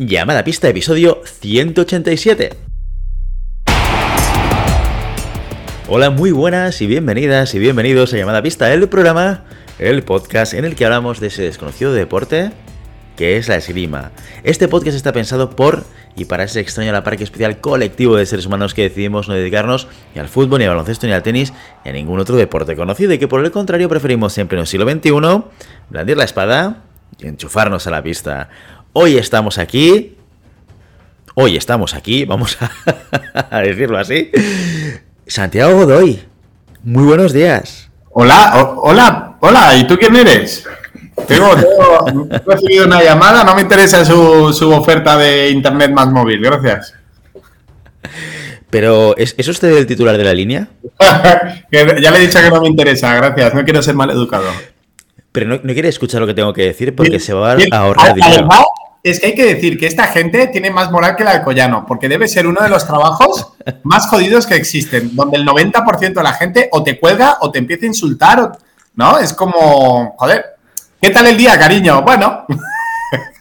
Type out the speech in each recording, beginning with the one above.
Llamada pista, episodio 187. Hola, muy buenas y bienvenidas y bienvenidos a Llamada Pista, el programa, el podcast en el que hablamos de ese desconocido deporte que es la esgrima. Este podcast está pensado por y para ese extraño la parque especial colectivo de seres humanos que decidimos no dedicarnos ni al fútbol, ni al baloncesto, ni al tenis, ni a ningún otro deporte conocido y que por el contrario preferimos siempre en el siglo XXI blandir la espada y enchufarnos a la pista. Hoy estamos aquí. Hoy estamos aquí, vamos a, decirlo así. Santiago Godoy, muy buenos días. Hola, hola, hola, ¿y tú quién eres? Tengo, he recibido una llamada, no me interesa su, su, oferta de internet más móvil, gracias. Pero, ¿es, ¿es usted el titular de la línea? ya le he dicho que no me interesa, gracias, no quiero ser mal educado. Pero no, no quiere escuchar lo que tengo que decir porque se va a ahorrar dinero es que hay que decir que esta gente tiene más moral que la de Collano, porque debe ser uno de los trabajos más jodidos que existen, donde el 90% de la gente o te cuelga o te empieza a insultar, ¿no? Es como, joder, ¿qué tal el día, cariño? Bueno,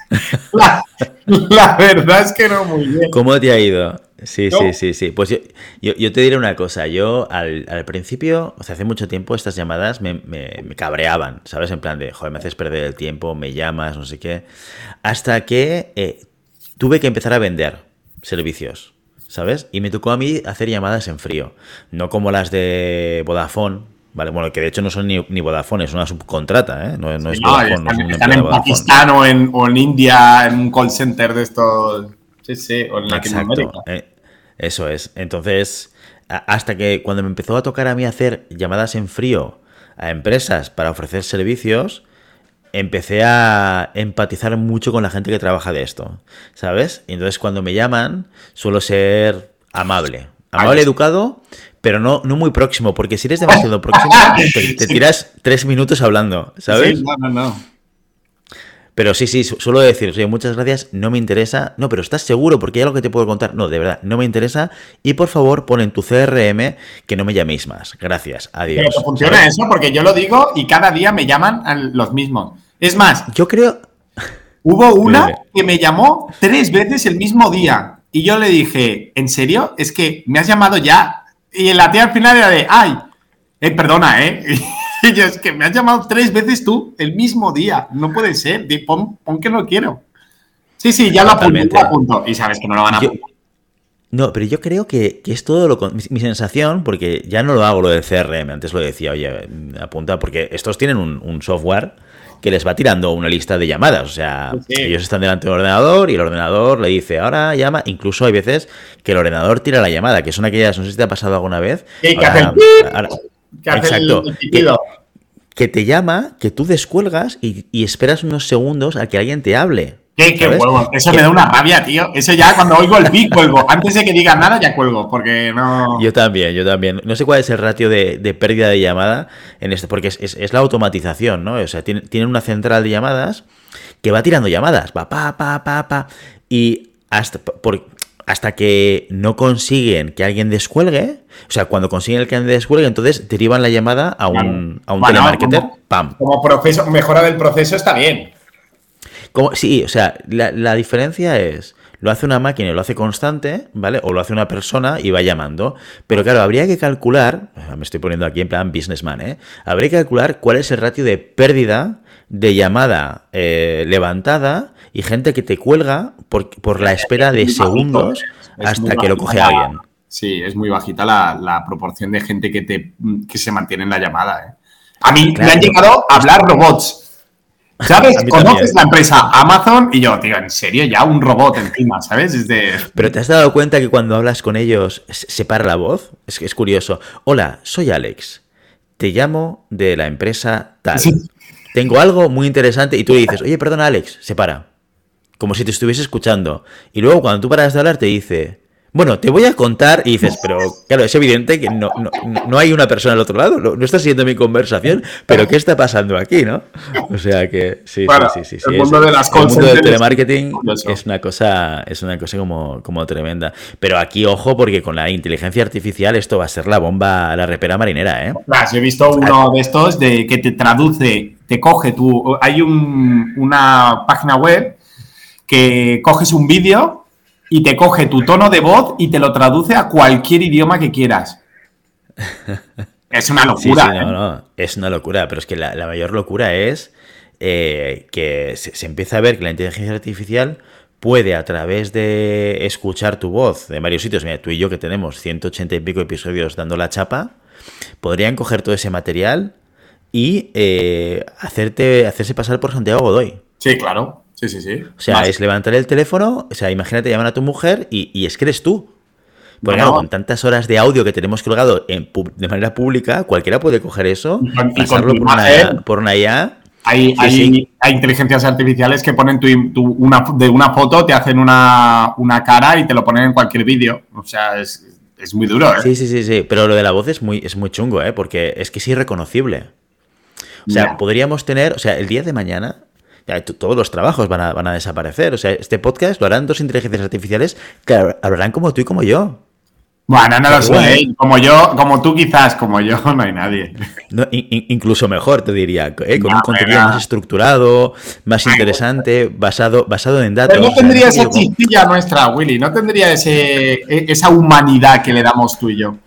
la, verdad es que no muy bien. ¿Cómo te ha ido? Sí, sí, sí, sí. Pues yo, te diré una cosa. Yo al, principio, o sea, hace mucho tiempo estas llamadas me, cabreaban, ¿sabes? En plan de, joder, me haces perder el tiempo, me llamas, no sé qué. Hasta que eh, tuve que empezar a vender servicios, ¿sabes? Y me tocó a mí hacer llamadas en frío. No como las de Vodafone, Vale, bueno, que de hecho no son ni, ni Vodafone, es una subcontrata, ¿eh? No, es Vodafone, están, en Pakistán o en, o en India, en un call center de estos Sí, sí, o en Latinoamérica. Eh, eso es. Entonces, hasta que cuando me empezó a tocar a mí hacer llamadas en frío a empresas para ofrecer servicios, empecé a empatizar mucho con la gente que trabaja de esto, ¿sabes? Y entonces cuando me llaman, suelo ser amable. Amable, educado, pero no, no muy próximo, porque si eres demasiado próximo, te, tiras tres minutos hablando, ¿sabes? Sí, no, no, no. Pero sí, sí, suelo decir, oye, muchas gracias, no me interesa. No, pero ¿estás seguro? Porque hay algo que te puedo contar. No, de verdad, no me interesa. Y por favor, pon en tu CRM que no me llaméis más. Gracias, adiós. Pero funciona eso, porque yo lo digo y cada día me llaman los mismos. Es más, yo creo. Hubo una que me llamó tres veces el mismo día. Y yo le dije, ¿en serio? Es que me has llamado ya. Y la tía al final era de, ay, eh, perdona, ¿eh? Y yo, es que me has llamado tres veces tú el mismo día. No puede ser. Pon, que no quiero. Sí, sí, ya lo apunto, Y sabes que no lo van a No, pero yo creo que, es todo lo... Mi, mi, sensación, porque ya no lo hago lo del CRM, antes lo decía, oye, apunta, porque estos tienen un, software que les va tirando una lista de llamadas. O sea, ellos están delante del ordenador y el ordenador le dice, ahora llama. Incluso hay veces que el ordenador tira la llamada, que son aquellas, no sé si te ha pasado alguna vez. Exacto. que, te llama, que tú descuelgas y, esperas unos segundos a que alguien te hable. ¿Qué, qué huevo? Eso me da una rabia, tío. Eso ya cuando oigo el pi cuelgo. Antes de que diga nada, ya cuelgo, porque no. Yo también, yo también. No sé cuál es el ratio de, pérdida de llamada en esto, porque es, la automatización, ¿no? O sea, tienen una central de llamadas que va tirando llamadas, va pa, pa, pa, pa. Y hasta. Por, hasta que no consiguen que alguien descuelgue, o sea, cuando consiguen que alguien descuelgue, entonces derivan la llamada a un, a un telemarketer, como, ¡pam! Como proceso, mejora del proceso está bien. Como, sí, o sea, la, diferencia es, lo hace una máquina y lo hace constante, ¿vale? O lo hace una persona y va llamando. Pero claro, habría que calcular, me estoy poniendo aquí en plan businessman, ¿eh? Habría que calcular cuál es el ratio de pérdida de llamada eh, levantada y gente que te cuelga por, por la espera de segundos hasta que lo coge alguien. Sí, es muy bajita la, proporción de gente que, te, que se mantiene en la llamada. ¿eh? A mí me han llegado a hablar robots. ¿Sabes? Conoces la empresa Amazon y yo, tío, en serio, ya un robot encima, ¿sabes? Pero te has dado cuenta que cuando hablas con ellos se para la voz? Es, es curioso. Hola, soy Alex. Te llamo de la empresa tal. Tengo algo muy interesante y tú le dices, oye, perdona, Alex, se para como si te estuviese escuchando. Y luego cuando tú paras de hablar te dice, bueno, te voy a contar y dices, pero claro, es evidente que no, no, hay una persona al otro lado, no, estás siguiendo mi conversación, pero ¿qué está pasando aquí, no? O sea que sí, sí, sí, sí, El mundo de las El mundo del telemarketing es una cosa, es una cosa como, como tremenda. Pero aquí, ojo, porque con la inteligencia artificial esto va a ser la bomba, la repera marinera, ¿eh? Claro, he visto uno de estos de que te traduce, te coge tu. Hay un, una página web que coges un vídeo y te coge tu tono de voz y te lo traduce a cualquier idioma que quieras. Es una locura. ¿eh? no, no, es una locura, pero es que la, mayor locura es eh, que se, empieza a ver que la inteligencia artificial puede a través de escuchar tu voz de varios sitios, mira, tú y yo que tenemos 180 y pico episodios dando la chapa, podrían coger todo ese material y eh, hacerte, hacerse pasar por Santiago Godoy. Sí, claro. Sí, sí, sí. O sea, es levantar el teléfono, o sea, imagínate llamar a tu mujer y, y es que eres tú. Porque claro, con tantas horas de audio que tenemos colgado en, de manera pública, cualquiera puede coger eso, y pasarlo por, una, por una IA hay, inteligencias artificiales que ponen una, de una foto, te hacen una, cara y te lo ponen en cualquier vídeo. O sea, es, muy duro, ¿eh? Sí, sí, sí, sí. Pero lo de la voz es muy, es muy chungo, ¿eh? Porque es que es irreconocible. O sea, podríamos tener, o sea, el día de mañana, todos los trabajos van a, van a desaparecer. O sea, este podcast lo harán dos inteligencias artificiales que hablarán como tú y como yo. Bueno, no lo sé. ¿eh? Como yo, como tú quizás, como yo, no hay nadie. incluso mejor, te diría, ¿eh? con un contenido más estructurado, más interesante, basado, basado en datos. Pero no tendría esa chispilla nuestra, Willy, no tendría ese, e, esa humanidad que le damos tú y yo.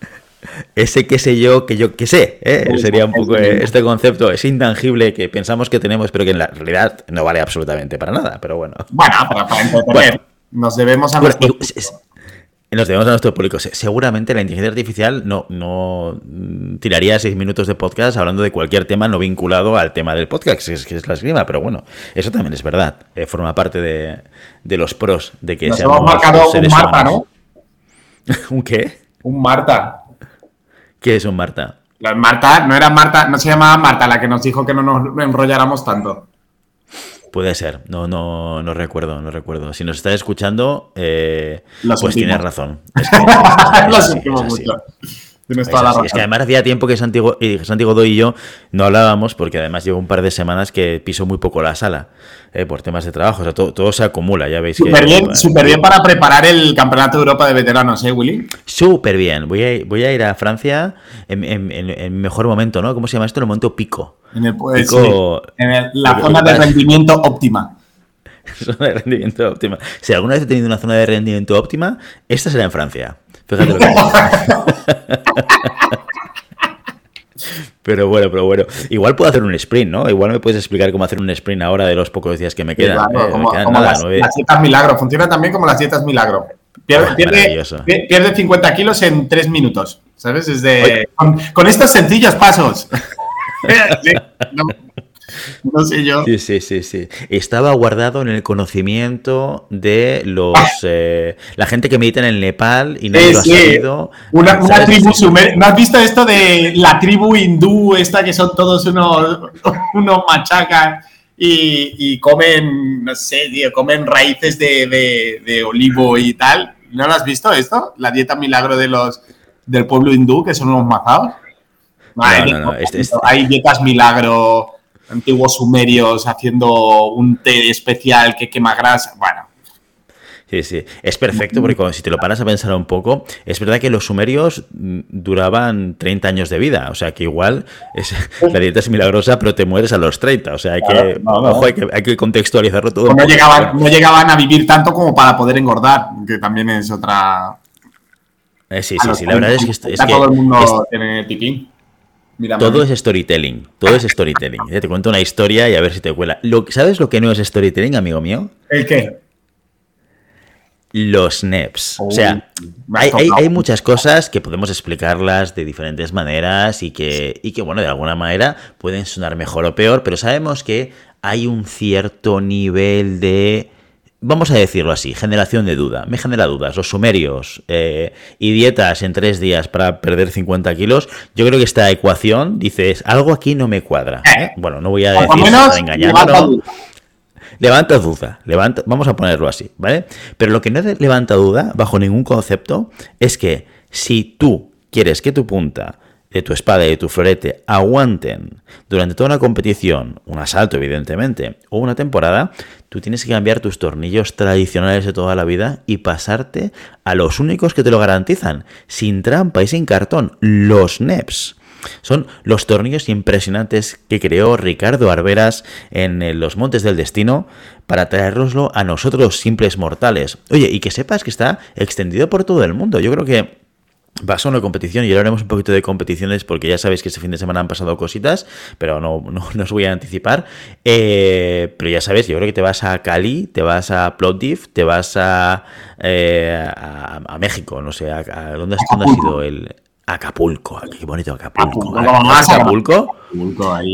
Ese qué sé yo, que yo qué sé, ¿eh? sería un poco este concepto, es intangible que pensamos que tenemos, pero que en la realidad no vale absolutamente para nada, pero bueno. Bueno, para, para entretener, nos debemos a nos debemos a nuestro público. Seguramente la inteligencia artificial no, no mm, tiraría seis minutos de podcast hablando de cualquier tema no vinculado al tema del podcast, que es, que es la esgrima, pero bueno, eso también es verdad. Eh, forma parte de, los pros de que Nos hemos marcado un Marta, ¿no? ¿Un qué? Un Marta. ¿Qué es un Marta? La Marta, no era Marta, no se llamaba Marta la que nos dijo que no nos enrolláramos tanto. Puede ser, no, no, no recuerdo, no recuerdo. Si nos está escuchando, eh, pues tienes razón. Es que, Lo sentimos mucho. Es, que además hacía tiempo que Santiago, Santiago Do y yo no hablábamos, porque además llevo un par de semanas que piso muy poco la sala eh, por temas de trabajo. O sea, todo, se acumula, ya veis. Súper bien, super bien para preparar el Campeonato de Europa de Veteranos, ¿eh, Willy? Súper bien. Voy a, voy a ir a Francia en, en, mejor momento, ¿no? ¿Cómo se llama esto? En el momento pico. En, el, pues, pico, en la zona de rendimiento óptima. zona de rendimiento óptima. Si alguna vez he tenido una zona de rendimiento óptima, esta será en Francia. Fíjate lo que Pero bueno, pero bueno. Igual puedo hacer un sprint, ¿no? Igual me puedes explicar cómo hacer un sprint ahora de los pocos días que me quedan. Eh, como, las, dietas milagro. Funciona también como las dietas milagro. Pierde, 50 kilos en 3 minutos. ¿Sabes? Es con, estos sencillos pasos. No sé yo. Sí, sí, sí, sí. Estaba guardado en el conocimiento de los eh, la gente que medita en el Nepal y no lo ha sabido. Una, tribu sumer... ¿No has visto esto de la tribu hindú, esta que son todos unos, unos machacas y, comen, no sé, tío, comen raíces de, de, olivo y tal? ¿No lo has visto esto? La dieta milagro de los del pueblo hindú, que son unos mazados. No, no, este, este. hay dietas milagro antiguos sumerios haciendo un té especial que quema grasa. Bueno. Sí, sí. Es perfecto porque si te lo paras a pensar un poco, es verdad que los sumerios mm, duraban 30 años de vida. O sea que igual es, la dieta es milagrosa, pero te mueres a los 30. O sea, hay, que, hay, que, contextualizarlo todo. No llegaban, no llegaban a vivir tanto como para poder engordar, que también es otra. Eh, sí, sí, sí. La verdad es que. Es todo el mundo tiene piquín todo es storytelling, todo es storytelling. Te cuento una historia y a ver si te cuela. ¿Sabes lo que no es storytelling, amigo mío? ¿El qué? Los NEPs. o sea, hay, muchas cosas que podemos explicarlas de diferentes maneras y que, y que, bueno, de alguna manera pueden sonar mejor o peor, pero sabemos que hay un cierto nivel de vamos a decirlo así, generación de duda. Me genera dudas. Los sumerios eh, y dietas en tres días para perder 50 kilos. Yo creo que esta ecuación dices, algo aquí no me cuadra. ¿eh? Bueno, no voy a decir para engañar, levanta duda. Levanta, vamos a ponerlo así, ¿vale? Pero lo que no levanta duda, bajo ningún concepto, es que si tú quieres que tu punta de tu espada y de tu florete aguanten durante toda una competición, un asalto evidentemente, o una temporada, tú tienes que cambiar tus tornillos tradicionales de toda la vida y pasarte a los únicos que te lo garantizan, sin trampa y sin cartón, los NEPs. Son los tornillos impresionantes que creó Ricardo Arberas en los Montes del Destino para traernoslo a nosotros simples mortales. Oye, y que sepas que está extendido por todo el mundo. Yo creo que a una competición y ahora haremos un poquito de competiciones porque ya sabéis que este fin de semana han pasado cositas, pero no, no, os voy a anticipar. Eh, pero ya sabéis, yo creo que te vas a Cali, te vas a Plovdiv, te vas a, eh, a, México, no sé, a, ¿dónde, ¿dónde, ha sido el... Acapulco, qué bonito Acapulco. Acapulco,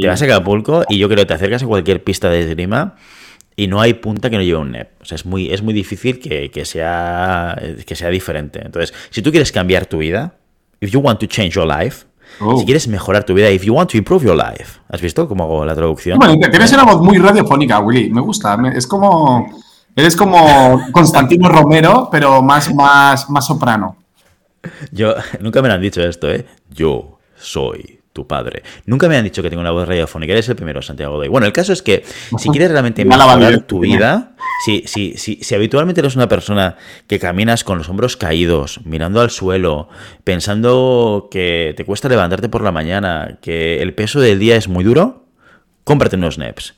te vas a Acapulco y yo creo que te acercas a cualquier pista de esgrima y no hay punta que no lleve un NEP. O sea, es muy, es muy difícil que, sea, que sea diferente. Entonces, si tú quieres cambiar tu vida, if you want to change your life, oh. si quieres mejorar tu vida, if you want to improve your life, ¿has visto cómo hago la traducción? Bueno, tienes una voz muy radiofónica, Willy, me gusta. Es como, eres como Constantino Romero, pero más, más, más soprano. Yo, nunca me lo han dicho esto, ¿eh? Yo soy tu padre. Nunca me han dicho que tengo una voz radiofónica. Eres el primero, Santiago Godoy. Bueno, el caso es que si quieres realmente mejorar tu vida, si, si, si, si, habitualmente eres una persona que caminas con los hombros caídos, mirando al suelo, pensando que te cuesta levantarte por la mañana, que el peso del día es muy duro, cómprate unos NEPs.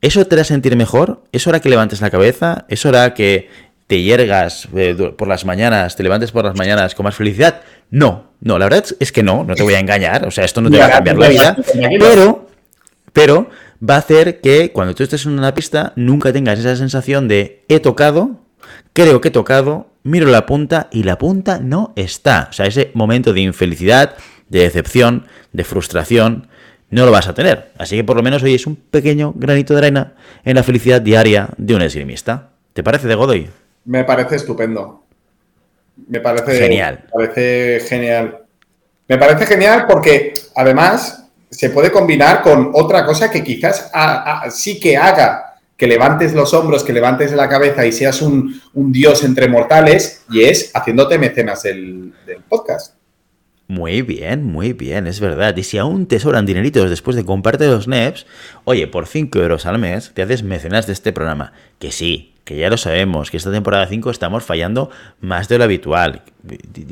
¿Eso te hará sentir mejor? ¿Eso hará que levantes la cabeza? ¿Eso hará que te hiergas eh, por las mañanas, te levantes por las mañanas con más felicidad? No, no, la verdad es que no, no te voy a engañar, o sea, esto no te va a cambiar la vida, pero, pero va a hacer que cuando tú estés en una pista nunca tengas esa sensación de he tocado, creo que he tocado, miro la punta y la punta no está. O sea, ese momento de infelicidad, de decepción, de frustración, no lo vas a tener. Así que por lo menos hoy es un pequeño granito de arena en la felicidad diaria de un esgrimista. ¿Te parece de Godoy? Me parece estupendo. Me parece genial. Me parece genial. Me parece genial porque además se puede combinar con otra cosa que quizás sí que haga que levantes los hombros, que levantes la cabeza y seas un, dios entre mortales, y es haciéndote mecenas del, del podcast. Muy bien, muy bien, es verdad. Y si aún te sobran dineritos después de comprarte los NEPs, oye, por 5 euros al mes te haces mecenas de este programa. Que sí, que ya lo sabemos, que esta temporada 5 estamos fallando más de lo habitual.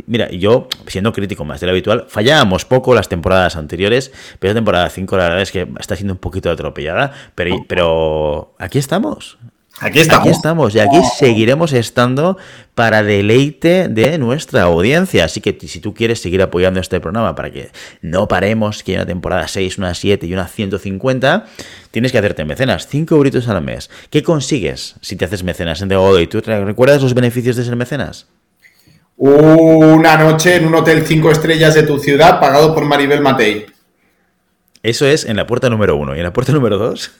Mira, yo, siendo crítico más de lo habitual, fallábamos poco las temporadas anteriores, pero esta temporada 5 la verdad es que está siendo un poquito atropellada, pero aquí estamos. Aquí estamos. Aquí estamos y aquí seguiremos estando para deleite de nuestra audiencia. Así que si tú quieres seguir apoyando este programa para que no paremos, que hay una temporada 6, una 7 y una 150, tienes que hacerte mecenas. 5 euritos al mes. ¿Qué consigues si te haces mecenas en ¿Y ¿Tú recuerdas los beneficios de ser mecenas? Una noche en un hotel 5 estrellas de tu ciudad pagado por Maribel Matei. Eso es en la puerta número uno. ¿Y en la puerta número dos?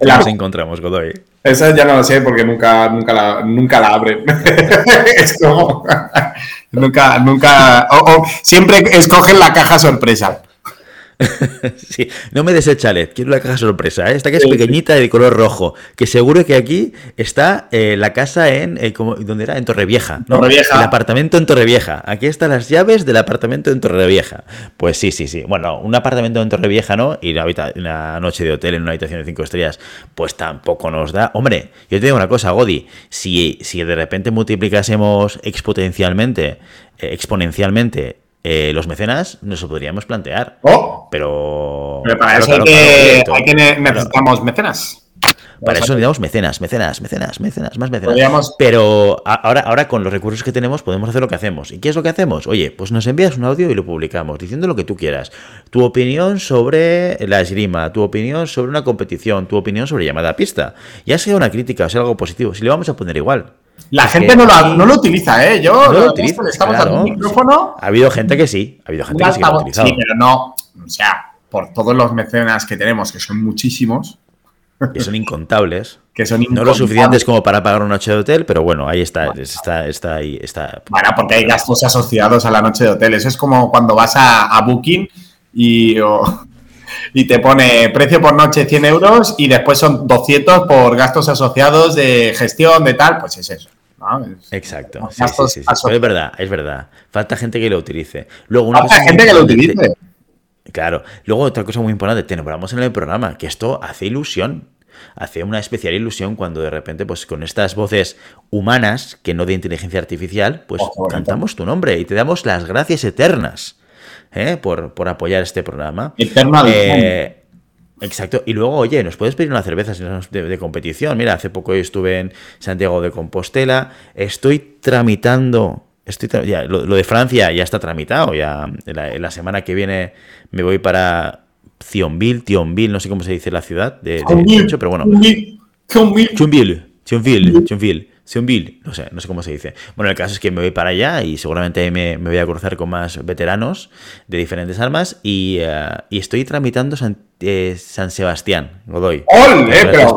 ¿Qué nos encontramos, Godoy? Esa ya no lo sé porque nunca, nunca, la, nunca la abren. es como... nunca, nunca... siempre escogen la caja sorpresa. sí, no me des el chalet, quiero la caja sorpresa. ¿eh? Esta que es pequeñita y de color rojo. Que seguro que aquí está eh, la casa en. Eh, ¿Dónde era? En Torrevieja. ¿no? Torrevieja. El apartamento en Torrevieja. Aquí están las llaves del apartamento en Torrevieja. Pues sí, sí, sí. Bueno, un apartamento en Torrevieja, ¿no? Y una, noche de hotel en una habitación de cinco estrellas, pues tampoco nos da. Hombre, yo te digo una cosa, Godi. Si, si de repente multiplicásemos exponencialmente, exponencialmente eh, los mecenas nos lo podríamos plantear. Oh. Pero, para eso hay, que, necesitamos mecenas. Para eso necesitamos mecenas, mecenas, mecenas, mecenas, más mecenas. Pero ahora, ahora con los recursos que tenemos podemos hacer lo que hacemos. ¿Y qué es lo que hacemos? Oye, pues nos envías un audio y lo publicamos diciendo lo que tú quieras. Tu opinión sobre la esgrima, tu opinión sobre una competición, tu opinión sobre llamada a pista. Ya sea una crítica o sea algo positivo, si le vamos a poner igual. La gente no lo, no lo, utiliza, ¿eh? Yo no lo utilizo. Estamos claro. micrófono. Ha habido gente que sí, ha habido gente que sí, lo ha utilizado. Sí, pero no, o sea, por todos los mecenas que tenemos, que son muchísimos. Que son incontables. que son incontables. No lo suficientes como para pagar una noche de hotel, pero bueno, ahí está, está, está ahí. Está. Bueno, porque hay gastos asociados a la noche de hotel. Eso es como cuando vas a, Booking y, y te pone precio por noche 100 euros y después son 200 por gastos asociados de gestión, de tal, pues es eso. Exacto. es verdad, es verdad. Falta gente que lo utilice. Luego, una Falta gente que lo utilice. Claro. Luego, otra cosa muy importante, te nombramos en el programa, que esto hace ilusión. Hace una especial ilusión cuando de repente, pues con estas voces humanas, que no de inteligencia artificial, pues oh, cantamos tu nombre y te damos las gracias eternas. ¿Eh? por, por, apoyar este programa. Eh, exacto. Y luego, oye, nos puedes pedir una cerveza de, de, competición. Mira, hace poco estuve en Santiago de Compostela. Estoy tramitando. Estoy ya, lo, de Francia ya está tramitado. Ya en la, semana que viene me voy para Thionville, Thionville, no sé cómo se dice la ciudad de, hecho, pero bueno. Thionville. Thionville. Thionville. Thionville, no sé, no sé cómo se dice. Bueno, el caso es que me voy para allá y seguramente ahí me, voy a cruzar con más veteranos de diferentes armas y, eh, estoy tramitando San, eh, San Sebastián, Godoy. ¡Ole! Pero,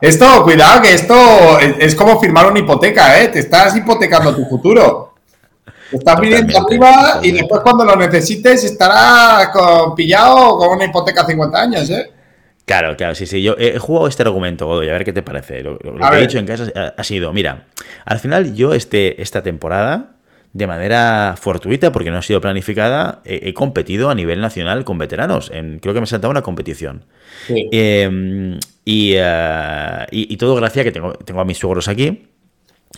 esto, cuidado, que esto es, como firmar una hipoteca, ¿eh? Te estás hipotecando tu futuro. Te estás pidiendo arriba y después cuando lo necesites estará pillado con una hipoteca a 50 años, ¿eh? Claro, claro, sí, sí. Yo he jugado este argumento, Godoy, a ver qué te parece. Lo, que he dicho en casa ha, sido, mira, al final yo este, esta temporada, de manera fortuita, porque no ha sido planificada, he, competido a nivel nacional con veteranos. En, creo que me he saltado una competición. Em, eh, y, todo gracias a que tengo, tengo a mis suegros aquí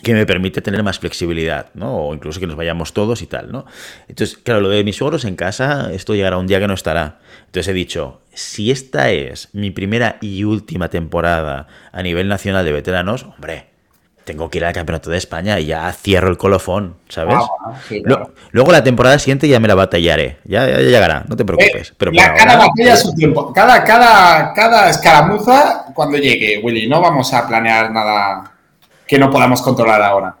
que me permite tener más flexibilidad, ¿no? O incluso que nos vayamos todos y tal, ¿no? Entonces, claro, lo de mis suegros en casa, esto llegará un día que no estará. Entonces he dicho, si esta es mi primera y última temporada a nivel nacional de veteranos, hombre, tengo que ir al Campeonato de España y ya cierro el colofón, ¿sabes? Ah, luego la temporada siguiente ya me la batallaré, ya, llegará, no te preocupes. Eh, pero cada batalla su tiempo, cada, cada, cada escaramuza cuando llegue, Willy, no vamos a planear nada que no podamos controlar ahora.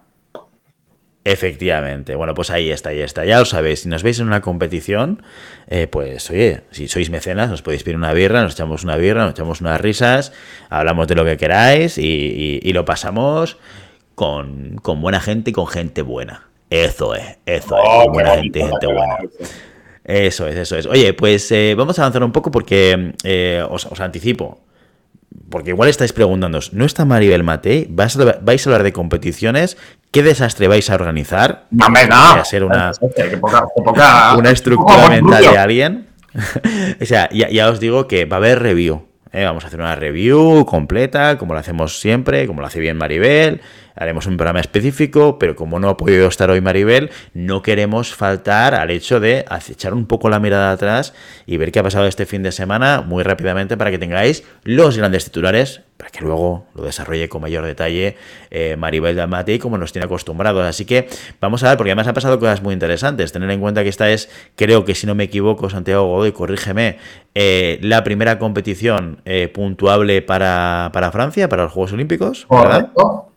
Efectivamente. Bueno, pues ahí está, ahí está. Ya lo sabéis, si nos veis en una competición, eh, pues oye, si sois mecenas, nos podéis pedir una birra, nos echamos una birra, nos echamos unas risas, hablamos de lo que queráis y, lo pasamos con, buena gente y con gente buena. Eso es, eso es, oh, buena gente y gente buena. Eso es, eso es. Oye, pues eh, vamos a avanzar un poco porque eh, os, os anticipo porque igual estáis preguntándoos, ¿no está Maribel Matei? ¿Vais a, ¿Vais a hablar de competiciones? ¿Qué desastre vais a organizar? No, no. Va a ser una, una estructura mental de alguien. o sea, ya, os digo que va a haber review. ¿eh? Vamos a hacer una review completa, como lo hacemos siempre, como lo hace bien Maribel haremos un programa específico, pero como no ha podido estar hoy Maribel, no queremos faltar al hecho de echar un poco la mirada atrás y ver qué ha pasado este fin de semana muy rápidamente para que tengáis los grandes titulares, para que luego lo desarrolle con mayor detalle eh, Maribel Dalmati como nos tiene acostumbrados. Así que vamos a ver, porque además han pasado cosas muy interesantes. Tener en cuenta que esta es, creo que si no me equivoco, Santiago Godoy, corrígeme, eh, la primera competición eh, puntuable para, para Francia, para los Juegos Olímpicos. Correcto.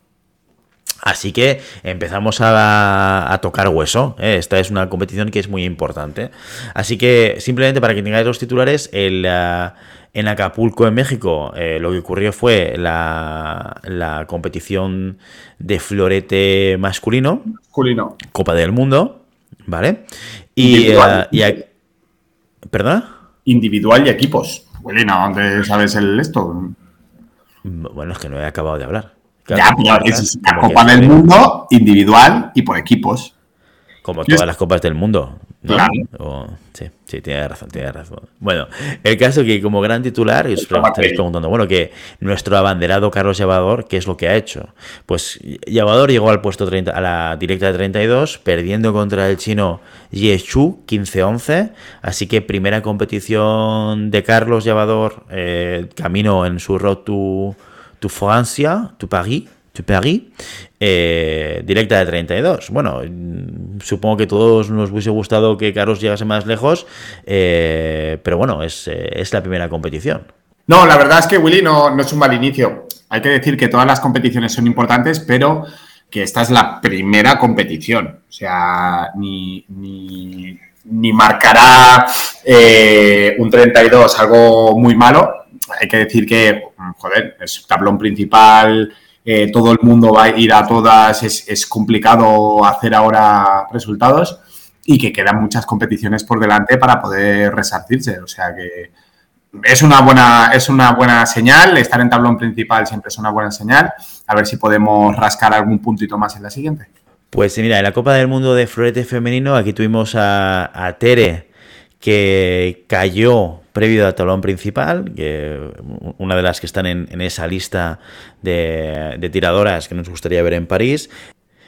Así que empezamos a, tocar hueso. ¿eh? Esta es una competición que es muy importante. Así que simplemente para que tengáis los titulares, el, eh, en Acapulco, en México, eh, lo que ocurrió fue la, competición de florete masculino. Masculino. Copa del Mundo. ¿Vale? Y, ¿Perdona? Individual y equipos. Bueno, ¿dónde sabes el esto? Bueno, es que no he acabado de hablar ya, pero es la Copa del Mundo individual y por equipos. Como todas las copas del mundo. Claro. sí, sí, tiene razón, tiene razón. Bueno, el caso que como gran titular, y os estaréis preguntando, bueno, que nuestro abanderado Carlos Llevador, ¿qué es lo que ha hecho? Pues Llevador llegó al puesto 30, a la directa de 32, perdiendo contra el chino Yeshu 15-11, así que primera competición de Carlos Llevador, eh, camino en su road to tu Francia, tu Paris, tu Paris, eh, directa de 32. Bueno, supongo que todos nos hubiese gustado que Carlos llegase más lejos, eh, pero bueno, es, eh, es, la primera competición. No, la verdad es que Willy no, es un mal inicio. Hay que decir que todas las competiciones son importantes, pero que esta es la primera competición. O sea, ni, ni, ni marcará un 32 algo muy malo, hay que decir que, joder, es tablón principal, eh, todo el mundo va a ir a todas, es, complicado hacer ahora resultados y que quedan muchas competiciones por delante para poder resarcirse. O sea que es una buena, es una buena señal, estar en tablón principal siempre es una buena señal. A ver si podemos rascar algún puntito más en la siguiente. Pues mira, en la Copa del Mundo de Florete Femenino aquí tuvimos a, a Tere que cayó previo al talón principal, que una de las que están en, esa lista de, tiradoras que nos gustaría ver en París.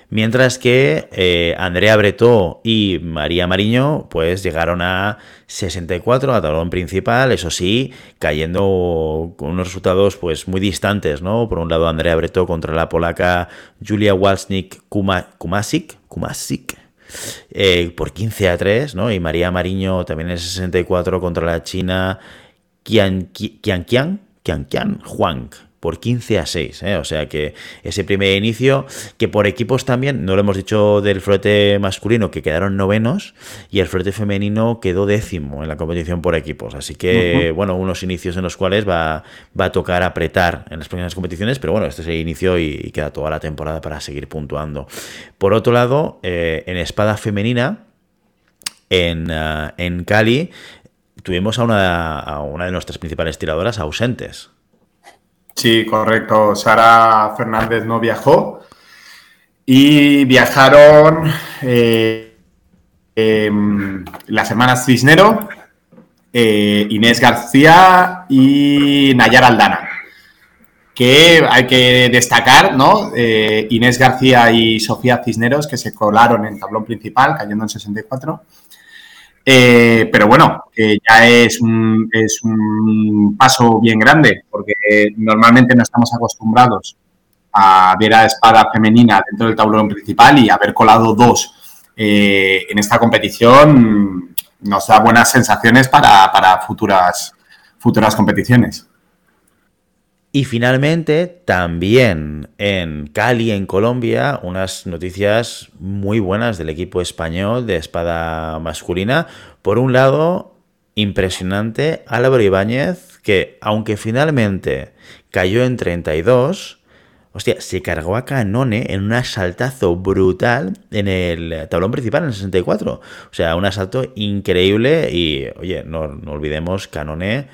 Mientras que eh, Andrea Bretó y María Mariño pues llegaron a 64 a talón principal, eso sí, cayendo con unos resultados pues muy distantes, ¿no? Por un lado Andrea Bretó contra la polaca Julia Walsnik Kumasic, Kumasic eh, por 15 a 3, ¿no? Y María Mariño también en 64 contra la China Qian Qian Qian Qian Huang por 15 a 6. ¿eh? O sea que ese primer inicio, que por equipos también, no lo hemos dicho del florete masculino, que quedaron novenos, y el florete femenino quedó décimo en la competición por equipos. Así que, bueno, unos inicios en los cuales va, va, a tocar apretar en las próximas competiciones, pero bueno, este es el inicio y, queda toda la temporada para seguir puntuando. Por otro lado, eh, en espada femenina, en, uh, en Cali, tuvimos a una, a una de nuestras principales tiradoras ausentes. Sí, correcto. Sara Fernández no viajó y viajaron eh, em, las hermanas Cisnero, eh, Inés García y Nayara Aldana. Que hay que destacar, ¿no? Eh, Inés García y Sofía Cisneros, que se colaron en el tablón principal, cayendo en 64. Eh, pero bueno, ya es un, es un paso bien grande, porque normalmente no estamos acostumbrados a ver a espada femenina dentro del tablón principal y haber colado dos eh, en esta competición nos da buenas sensaciones para, para futuras, futuras competiciones. Y finalmente, también en Cali, en Colombia, unas noticias muy buenas del equipo español de espada masculina. Por un lado, impresionante Álvaro Ibáñez, que aunque finalmente cayó en 32, hostia, se cargó a Canone en un asaltazo brutal en el tablón principal, en el 64. O sea, un asalto increíble y, oye, no, no olvidemos, Canone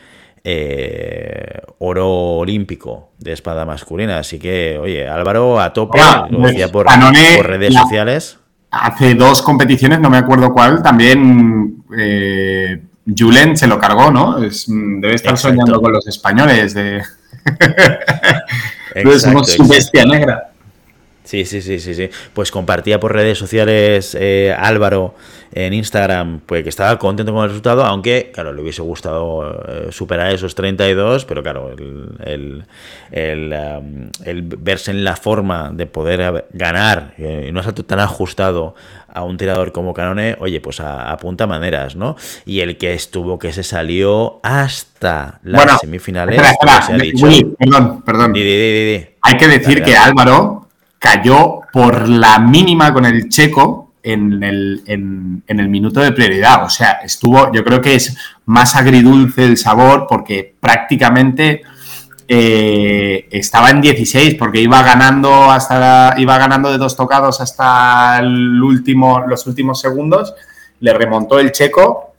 eh, oro olímpico de espada masculina. Así que, oye, Álvaro a tope, lo decía por, redes sociales. Hace dos competiciones, no me acuerdo cuál, también eh, Julen se lo cargó, ¿no? debe estar soñando con los españoles de. somos su bestia negra. Sí, sí, sí, sí, sí. Pues compartía por redes sociales eh, Álvaro en Instagram, pues que estaba contento con el resultado, aunque, claro, le hubiese gustado eh, superar esos 32, pero claro, el, um, el, verse en la forma de poder ganar eh, no es tan ajustado a un tirador como Canone, oye, pues apunta maneras, ¿no? Y el que estuvo, que se salió hasta las semifinales, se ha dicho. perdón, perdón. Hay que decir que Álvaro cayó por la mínima con el checo en el, en, el, minuto de prioridad. O sea, estuvo, yo creo que es más agridulce el sabor porque prácticamente eh, estaba en 16 porque iba ganando hasta iba ganando de dos tocados hasta el último, los últimos segundos. Le remontó el checo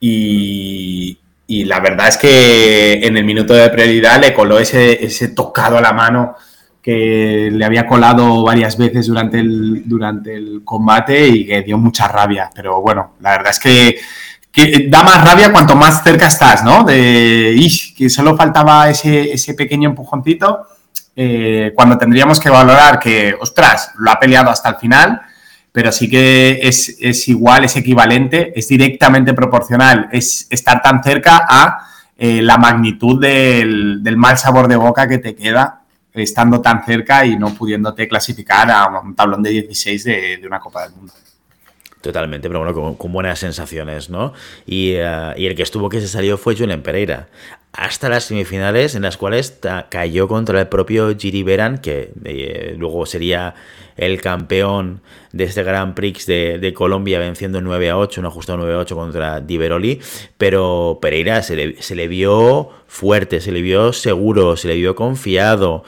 y, y la verdad es que en el minuto de prioridad le coló ese, ese tocado a la mano que le había colado varias veces durante el, durante el combate y que dio mucha rabia. Pero bueno, la verdad es que, da más rabia cuanto más cerca estás, ¿no? De que solo faltaba ese, ese pequeño empujoncito. Eh, cuando tendríamos que valorar que, ostras, lo ha peleado hasta el final, pero sí que es, igual, es equivalente, es directamente proporcional, es estar tan cerca a eh, la magnitud del mal sabor de boca que te queda estando tan cerca y no pudiéndote clasificar a un tablón de 16 de, una Copa del Mundo. Totalmente, pero bueno, con, buenas sensaciones, ¿no? Eh, y, el que estuvo que se salió fue Julen Pereira. Hasta las semifinales en las cuales cayó contra el propio Giri Beran, que eh, luego sería el campeón de este Grand Prix de, Colombia venciendo 9 a 8, un ajustado 9 a 8 contra Diveroli, pero Pereira se le, vio fuerte, se le vio seguro, se le vio confiado,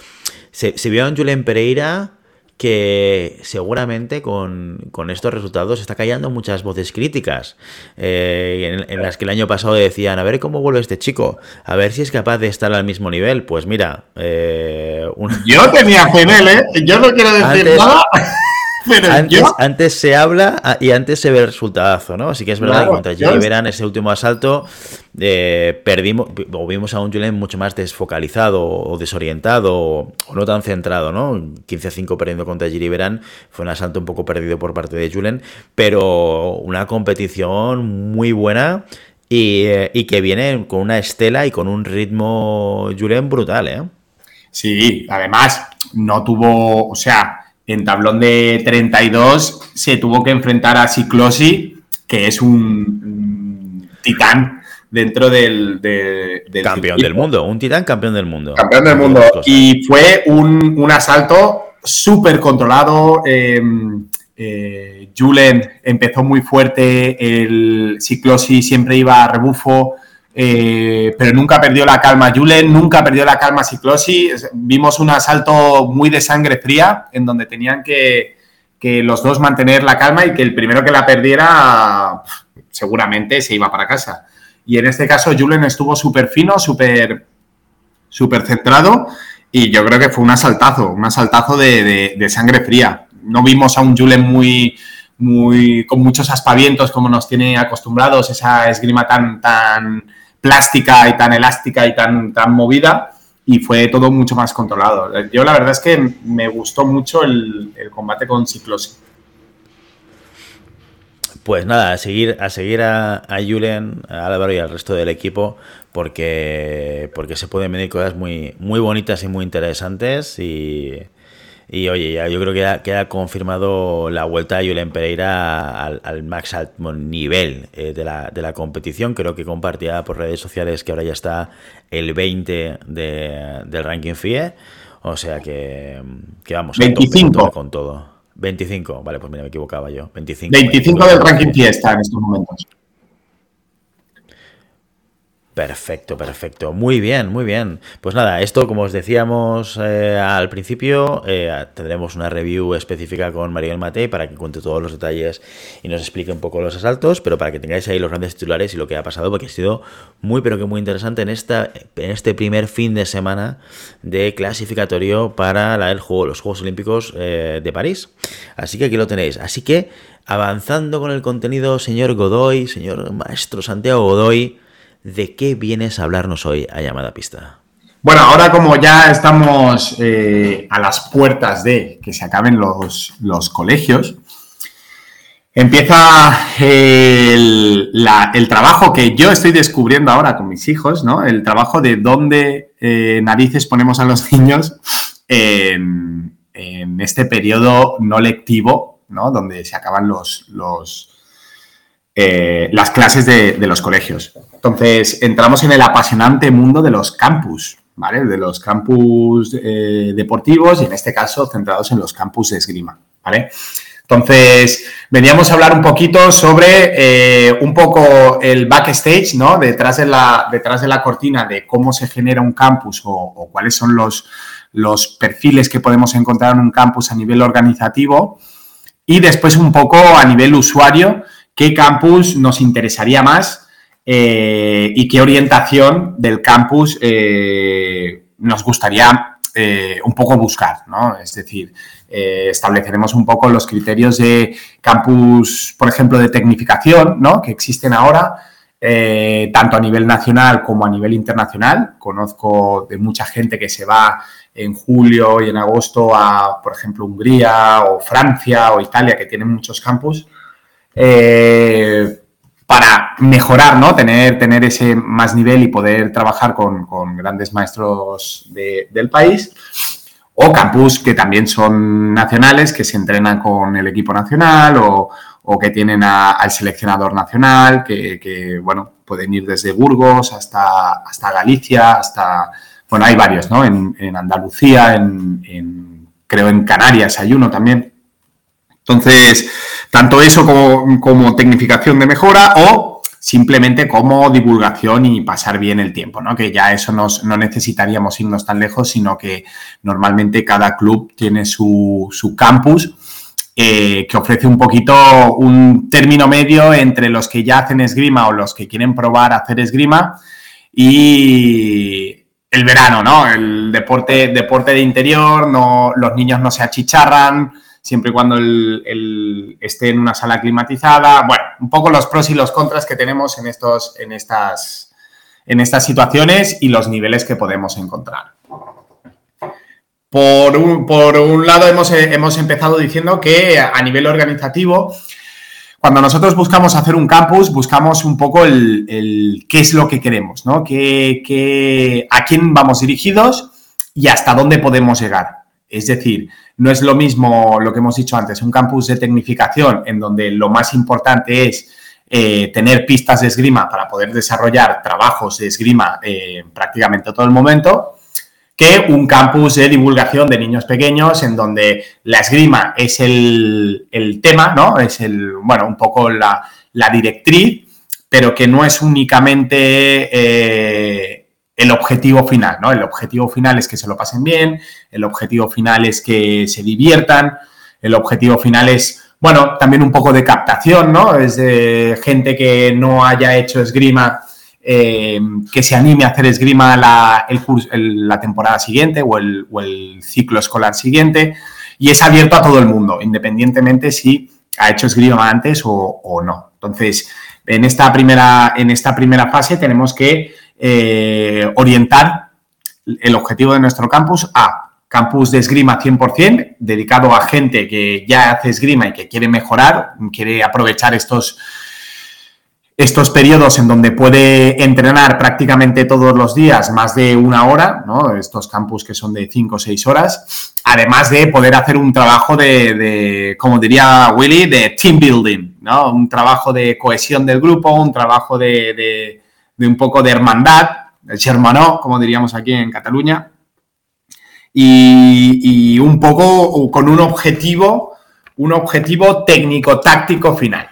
se, vio a un Pereira que seguramente con, estos resultados está callando muchas voces críticas, eh, en, las que el año pasado decían, a ver cómo vuelve este chico, a ver si es capaz de estar al mismo nivel. Pues mira, eh, yo tenía fe ¿eh? Yo no quiero decir nada. Antes, se habla y antes se ve el resultado, ¿no? Así que es verdad que contra Jerry Verán, ese último asalto, eh, perdimos, o vimos a un Julen mucho más desfocalizado o desorientado o, no tan centrado, ¿no? 15 a 5 perdiendo contra Jerry Verán, fue un asalto un poco perdido por parte de Julen, pero una competición muy buena. Y, eh, y que viene con una estela y con un ritmo Julen brutal, ¿eh? Sí, además no tuvo, o sea, en tablón de 32 se tuvo que enfrentar a Ciclosi, que es un, titán dentro del, campeón del mundo, un titán campeón del mundo. Campeón del mundo. Y fue un, asalto súper controlado. Em, eh, Julen empezó muy fuerte, el Ciclosi siempre iba a rebufo. Eh, pero nunca perdió la calma Julen, nunca perdió la calma Ciclosi. Vimos un asalto muy de sangre fría, en donde tenían que, los dos mantener la calma y que el primero que la perdiera seguramente se iba para casa. Y en este caso Julen estuvo súper fino, súper súper centrado y yo creo que fue un asaltazo, un asaltazo de, sangre fría. No vimos a un Julen muy, muy, con muchos aspavientos como nos tiene acostumbrados, esa esgrima tan, tan, plástica y tan elástica y tan, tan movida y fue todo mucho más controlado. Yo la verdad es que me gustó mucho el, combate con Ciclosi. Pues nada, a seguir a, seguir a, Julen, a Álvaro y al resto del equipo porque, porque se pueden venir cosas muy, muy bonitas y muy interesantes y, y oye, ya yo creo que queda, confirmado la vuelta de Julen Pereira al, al max alto nivel eh, de, la, de, la, competición. Creo que compartía por redes sociales que ahora ya está el 20 de, del ranking FIE. O sea que, que vamos, 25. con todo. 25, vale, pues mira, me equivocaba yo. 25, 25 del ranking FIE está en estos momentos. Perfecto, perfecto. Muy bien, muy bien. Pues nada, esto como os decíamos eh, al principio, eh, tendremos una review específica con Mariel Matei para que cuente todos los detalles y nos explique un poco los asaltos, pero para que tengáis ahí los grandes titulares y lo que ha pasado, porque ha sido muy, pero que muy interesante en, esta, en este primer fin de semana de clasificatorio para el juego, los Juegos Olímpicos eh, de París. Así que aquí lo tenéis. Así que avanzando con el contenido, señor Godoy, señor maestro Santiago Godoy, ¿De qué vienes a hablarnos hoy a llamada pista? Bueno, ahora como ya estamos eh, a las puertas de que se acaben los, colegios, empieza el, trabajo que yo estoy descubriendo ahora con mis hijos, ¿no? El trabajo de dónde eh, narices ponemos a los niños en, este periodo no lectivo, ¿no? Donde se acaban los, eh, las clases de, los colegios. Entonces, entramos en el apasionante mundo de los campus, ¿vale? De los campus eh, deportivos y en este caso centrados en los campus de esgrima. Entonces, veníamos a hablar un poquito sobre eh, un poco el backstage, ¿no? Detrás de, la, detrás de la cortina de cómo se genera un campus o, cuáles son los, los perfiles que podemos encontrar en un campus a nivel organizativo y después un poco a nivel usuario, qué campus nos interesaría más eh, y qué orientación del campus eh, nos gustaría eh, un poco buscar, ¿no? Es decir, estableceremos un poco los criterios de campus, por ejemplo, de tecnificación, ¿no? Que existen ahora, tanto a nivel nacional como a nivel internacional. Conozco de mucha gente que se va en julio y en agosto a, por ejemplo, Hungría o Francia o Italia, que tienen muchos campus. Eh, para mejorar, ¿no? Tener, tener ese más nivel y poder trabajar con, grandes maestros del país. O campus que también son nacionales, que se entrenan con el equipo nacional o, que tienen al seleccionador nacional, que, bueno, pueden ir desde Burgos hasta, hasta Galicia, hasta, bueno, hay varios, ¿no? En, Andalucía, en, creo en Canarias hay uno también. Entonces, tanto eso como, tecnificación de mejora o simplemente como divulgación y pasar bien el tiempo, ¿no? Que ya eso no necesitaríamos irnos tan lejos, sino que normalmente cada club tiene su, campus eh, que ofrece un poquito un término medio entre los que ya hacen esgrima o los que quieren probar hacer esgrima y el verano, ¿no? El deporte, deporte de interior, no, los niños no se achicharran, siempre y cuando esté en una sala climatizada. Bueno, un poco los pros y los contras que tenemos en, estos, en, estas, en estas situaciones y los niveles que podemos encontrar. Por un, lado, hemos, hemos empezado diciendo que a nivel organizativo, cuando nosotros buscamos hacer un campus, buscamos un poco el, qué es lo que queremos, ¿no? ¿Qué, a quién vamos dirigidos y hasta dónde podemos llegar. Es decir, no es lo mismo lo que hemos dicho antes, un campus de tecnificación en donde lo más importante es eh, tener pistas de esgrima para poder desarrollar trabajos de esgrima eh, prácticamente todo el momento, que un campus de divulgación de niños pequeños en donde la esgrima es el, tema, ¿no? Es el, bueno, un poco la, directriz, pero que no es únicamente eh, el objetivo final, ¿no? El objetivo final es que se lo pasen bien, el objetivo final es que se diviertan, el objetivo final es, bueno, también un poco de captación, ¿no? Es de gente que no haya hecho esgrima, eh, que se anime a hacer esgrima la, temporada siguiente o el, ciclo escolar siguiente y es abierto a todo el mundo, independientemente si ha hecho esgrima antes o, o no. Entonces, en esta primera, en esta primera fase tenemos que eh, orientar el objetivo de nuestro campus a campus de esgrima 100%, dedicado a gente que ya hace esgrima y que quiere mejorar, quiere aprovechar estos, estos periodos en donde puede entrenar prácticamente todos los días más de una hora, estos campus que son de 5 o 6 horas, además de poder hacer un trabajo de, como diría Willy, de team building, ¿no? un trabajo de cohesión del grupo, un trabajo de un poco de hermandad, el Shermanó, como diríamos aquí en Cataluña, y, un poco con un objetivo, un objetivo técnico-táctico final.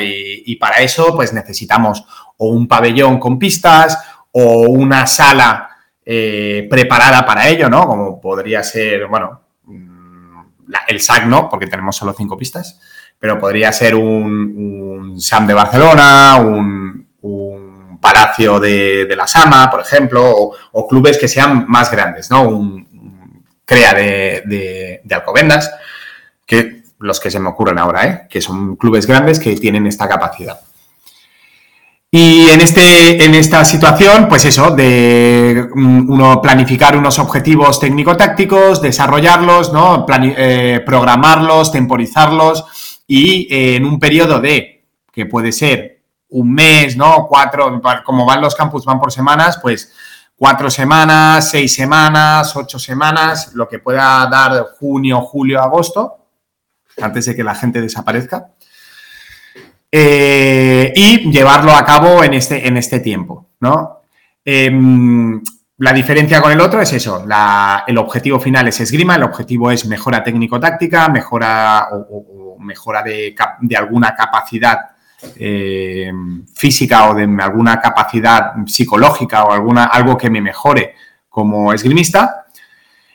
Y, para eso, pues necesitamos o un pabellón con pistas o una sala eh, preparada para ello, ¿no? Como podría ser, bueno, mm, el SAC no, porque tenemos solo cinco pistas, pero podría ser un, un SAM de Barcelona, un, Palacio de, la Sama, por ejemplo, o, clubes que sean más grandes, ¿no? Un, CREA de, Alcobendas, que los que se me ocurren ahora, ¿eh? que son clubes grandes que tienen esta capacidad. Y en, este, en esta situación, pues eso, de mm, uno planificar unos objetivos técnico-tácticos, desarrollarlos, ¿no? Eh, programarlos, temporizarlos y eh, en un periodo de, que puede ser un mes, ¿no? Cuatro, como van los campus, van por semanas, pues cuatro semanas, seis semanas, ocho semanas, lo que pueda dar junio, julio, agosto, antes de que la gente desaparezca. Eh, y llevarlo a cabo en este, en este tiempo, ¿no? Em, la diferencia con el otro es eso, el objetivo final es esgrima, el objetivo es mejora técnico-táctica, mejora o, mejora de, de, alguna capacidad eh, física o de alguna capacidad psicológica o alguna, algo que me mejore como esgrimista.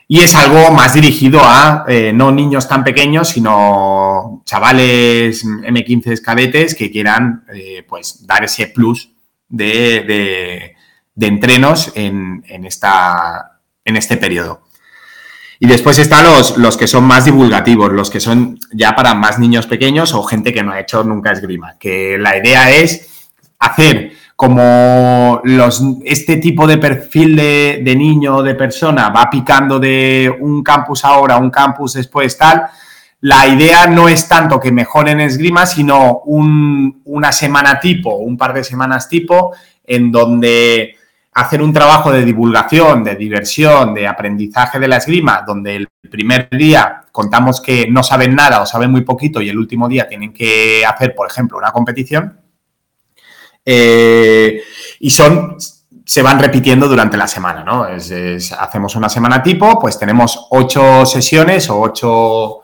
Y es algo más dirigido a eh, no niños tan pequeños, sino chavales M15 cadetes que quieran eh, pues dar ese plus de, entrenos en, esta, en este periodo. Y después están los, los que son más divulgativos, los que son ya para más niños pequeños o gente que no ha hecho nunca esgrima. Que la idea es hacer como los, este tipo de perfil de, de niño de persona va picando de un campus ahora, un campus después, tal. La idea no es tanto que mejoren esgrima, sino un, una semana tipo, un par de semanas tipo, en donde hacer un trabajo de divulgación, de diversión, de aprendizaje de la esgrima, donde el primer día contamos que no saben nada o saben muy poquito y el último día tienen que hacer, por ejemplo, una competición. Eh, y son se van repitiendo durante la semana, ¿no? hacemos una semana tipo, pues tenemos ocho sesiones o ocho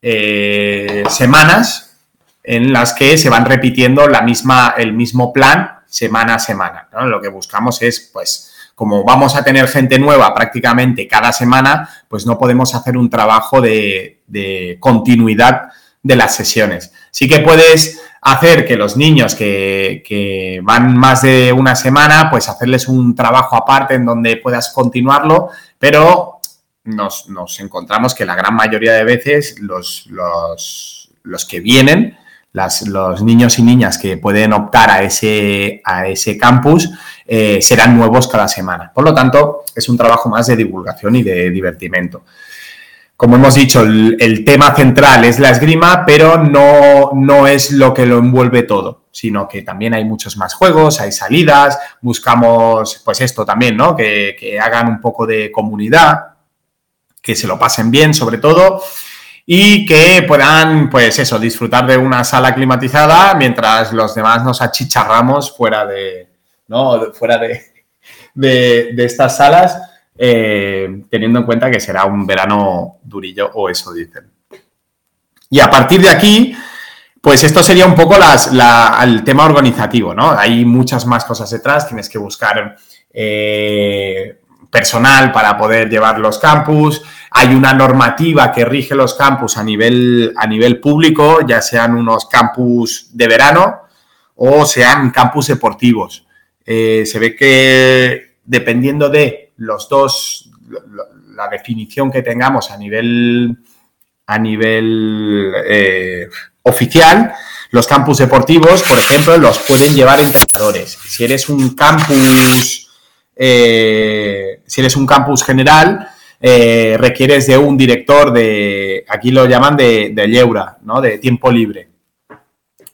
eh, semanas en las que se van repitiendo la misma, el mismo plan semana a semana. Lo que buscamos es, pues, como vamos a tener gente nueva prácticamente cada semana, pues no podemos hacer un trabajo de, continuidad de las sesiones. Sí que puedes hacer que los niños que, van más de una semana, pues hacerles un trabajo aparte en donde puedas continuarlo, pero nos, encontramos que la gran mayoría de veces los, los, que vienen, los niños y niñas que pueden optar a ese, a ese campus, eh, serán nuevos cada semana. Por lo tanto, es un trabajo más de divulgación y de divertimento. Como hemos dicho, el, tema central es la esgrima, pero no, no es lo que lo envuelve todo, sino que también hay muchos más juegos, hay salidas, buscamos, pues esto también, ¿no? Que, que hagan un poco de comunidad, que se lo pasen bien sobre todo y que puedan, pues eso, disfrutar de una sala climatizada mientras los demás nos achicharramos fuera de, ¿no? Fuera de, de, estas salas, eh, teniendo en cuenta que será un verano durillo o eso dicen. Y a partir de aquí, pues esto sería un poco las, el tema organizativo, ¿no? Hay muchas más cosas detrás, tienes que buscar eh, personal para poder llevar los campus, hay una normativa que rige los campus a nivel, a nivel público, ya sean unos campus de verano o sean campus deportivos. Eh, se ve que dependiendo de los dos, la definición que tengamos a nivel, a nivel eh, oficial, los campus deportivos, por ejemplo, los pueden llevar entrenadores. Si eres un campus, eh, si eres un campus general, eh, requieres de un director de, aquí lo llaman de, de ¿no? De tiempo libre.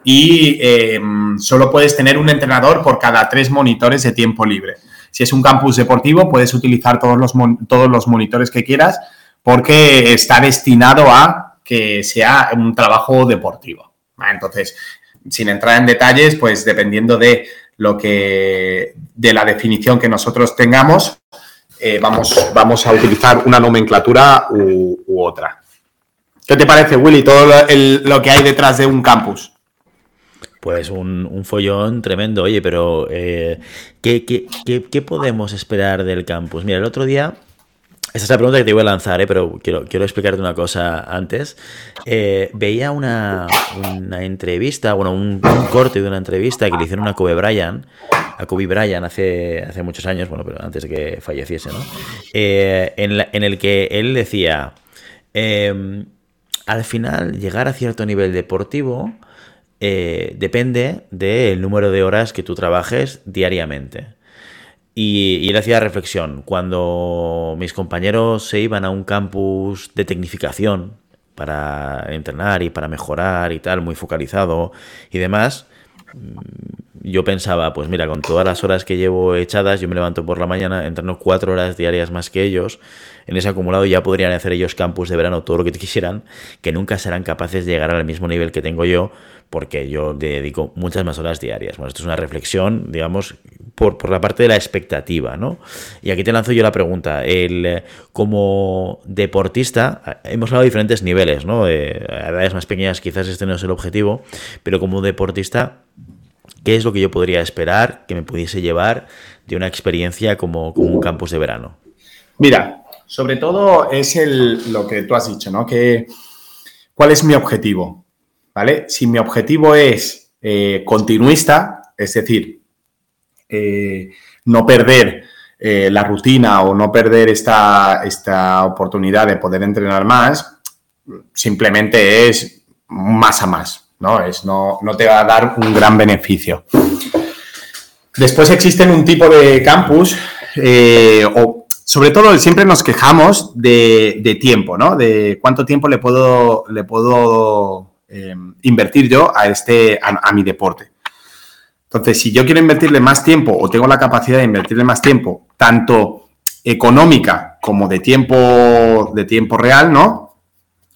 Y em, solo puedes tener un entrenador por cada tres monitores de tiempo libre. Si es un campus deportivo, puedes utilizar todos los, todos los monitores que quieras porque está destinado a que sea un trabajo deportivo. Entonces, sin entrar en detalles, pues dependiendo de lo que, de la definición que nosotros tengamos, eh, vamos, vamos a utilizar una nomenclatura u, otra. ¿Qué te parece, Willy, todo lo, que hay detrás de un campus? Pues un, follón tremendo. Oye, pero eh, ¿qué, qué, podemos esperar del campus? Mira, el otro día esa es la pregunta que te voy a lanzar, ¿eh? pero quiero, quiero explicarte una cosa antes. Eh, veía una, entrevista, bueno, un, corte de una entrevista que le hicieron a Kobe Bryant, a Kobe Bryant hace, hace muchos años, bueno, pero antes de que falleciese, ¿no? Eh, en, el que él decía, em, al final, llegar a cierto nivel deportivo depende del número de horas que tú trabajes diariamente. Y, él hacía reflexión. Cuando mis compañeros se iban a un campus de tecnificación para entrenar y para mejorar y tal, muy focalizado y demás, mm, yo pensaba, pues mira, con todas las horas que llevo echadas, yo me levanto por la mañana, entreno cuatro horas diarias más que ellos, en ese acumulado ya podrían hacer ellos campus de verano todo lo que quisieran, que nunca serán capaces de llegar al mismo nivel que tengo yo, porque yo dedico muchas más horas diarias. Bueno, esto es una reflexión, digamos, por, la parte de la expectativa, ¿no? Y aquí te lanzo yo la pregunta. El, como deportista, hemos hablado de diferentes niveles, ¿no? A edades más pequeñas quizás este no es el objetivo, pero como deportista, ¿qué es lo que yo podría esperar que me pudiese llevar de una experiencia como, un campus de verano? Mira, sobre todo es el, lo que tú has dicho, ¿no? Que, ¿Cuál es mi objetivo? ¿Vale? Si mi objetivo es eh, continuista, es decir, eh, no perder eh, la rutina o no perder esta, esta oportunidad de poder entrenar más, simplemente es más a más, ¿no? Es, no, no te va a dar un gran beneficio. Después existen un tipo de campus, o sobre todo siempre nos quejamos de, tiempo, ¿no? De cuánto tiempo le puedo, le puedo invertir yo a, este, a mi deporte. Entonces, si yo quiero invertirle más tiempo o tengo la capacidad de invertirle más tiempo, tanto económica como de tiempo, de tiempo real, ¿no?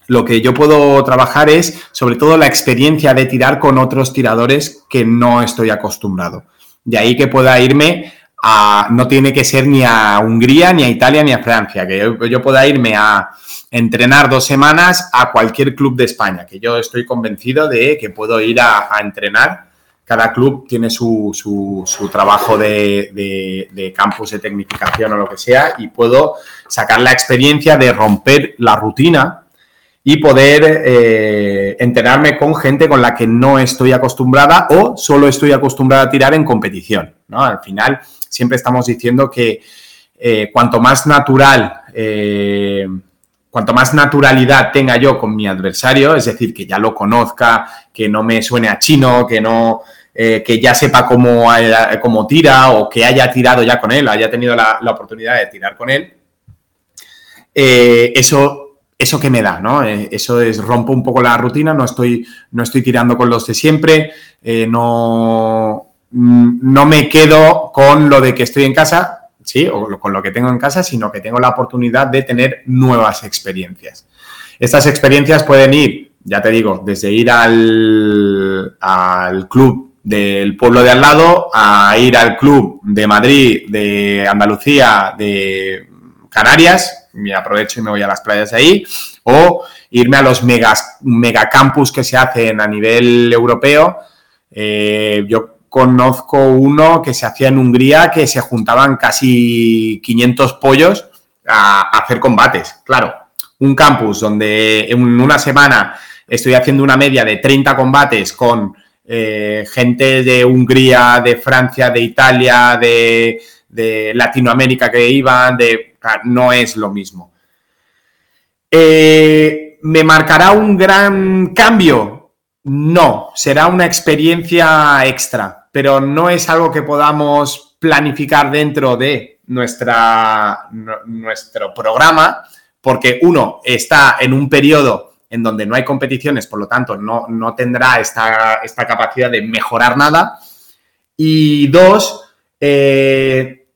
Lo que yo puedo trabajar es sobre todo la experiencia de tirar con otros tiradores que no estoy acostumbrado. De ahí que pueda irme no tiene que ser ni a Hungría, ni a Italia, ni a Francia, que yo, pueda irme a entrenar dos semanas a cualquier club de España, que yo estoy convencido de que puedo ir a entrenar cada club tiene su, su, trabajo de, campus de tecnificación o lo que sea y puedo sacar la experiencia de romper la rutina y poder eh, entrenarme con gente con la que no estoy acostumbrada o solo estoy acostumbrada a tirar en competición. ¿no? Al final siempre estamos diciendo que eh, cuanto más natural, eh, cuanto más naturalidad tenga yo con mi adversario, es decir, que ya lo conozca, que no me suene a chino, que no, que ya sepa cómo, cómo, tira o que haya tirado ya con él, haya tenido la, oportunidad de tirar con él, eso eso que me da, ¿no? Eh, eso es, rompo un poco la rutina, no estoy, no estoy tirando con los de siempre, eh, no, no me quedo con lo de que estoy en casa, sí, o con lo que tengo en casa, sino que tengo la oportunidad de tener nuevas experiencias. Estas experiencias pueden ir, ya te digo, desde ir al, al club del pueblo de al lado a ir al club de Madrid, de Andalucía, de Canarias, me aprovecho y me voy a las playas de ahí, o irme a los megas, megacampus que se hacen a nivel europeo. Eh, yo conozco uno que se hacía en Hungría que se juntaban casi 500 pollos a, hacer combates. Claro, un campus donde en una semana estoy haciendo una media de 30 combates con eh, gente de Hungría, de Francia, de Italia, de, Latinoamérica que iban, no es lo mismo. Eh, ¿Me marcará un gran cambio? No, será una experiencia extra, pero no es algo que podamos planificar dentro de nuestra, nuestro programa, porque uno está en un periodo en donde no hay competiciones, por lo tanto no, no tendrá esta, esta, capacidad de mejorar nada. Y dos, eh,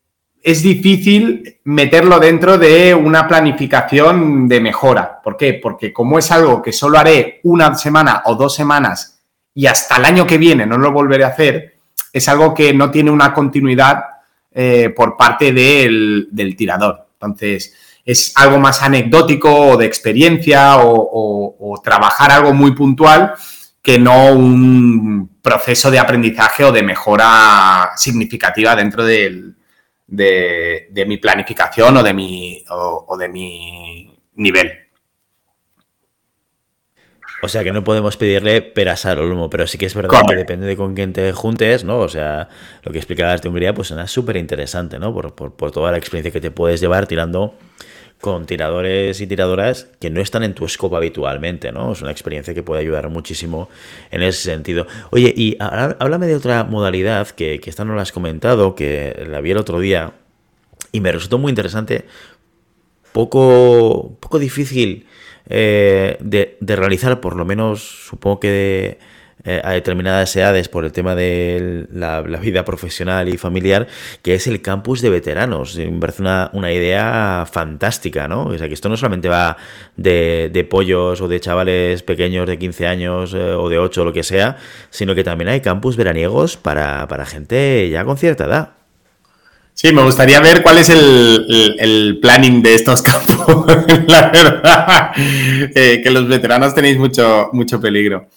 es difícil meterlo dentro de una planificación de mejora. ¿Por qué? Porque como es algo que solo haré una semana o dos semanas y hasta el año que viene no lo volveré a hacer, es algo que no tiene una continuidad eh, por parte del, tirador. Entonces, es algo más anecdótico o de experiencia o trabajar algo muy puntual que no un proceso de aprendizaje o de mejora significativa dentro del, de, mi planificación o de mi, o, de mi nivel. O sea que no podemos pedirle perasar o lomo, pero sí que es verdad que depende de con quién te juntes, ¿no? O sea, lo que explicabas de Hungría, pues suena súper interesante, ¿no? Por, por, toda la experiencia que te puedes llevar tirando con tiradores y tiradoras que no están en tu scope habitualmente, ¿no? Es una experiencia que puede ayudar muchísimo en ese sentido. Oye, y háblame de otra modalidad que, que esta no la has comentado, que la vi el otro día y me resultó muy interesante, poco, poco difícil eh, de, de, realizar, por lo menos supongo que de eh, a determinadas edades por el tema de la, vida profesional y familiar, que es el campus de veteranos. Me parece una, una, idea fantástica, ¿no? O sea, que esto no solamente va de, de pollos o de chavales pequeños de 15 años eh, o de 8 o lo que sea, sino que también hay campus veraniegos para, para gente ya con cierta edad. Sí, me gustaría ver cuál es el, el, planning de estos campos. la verdad, eh, que los veteranos tenéis mucho, mucho peligro.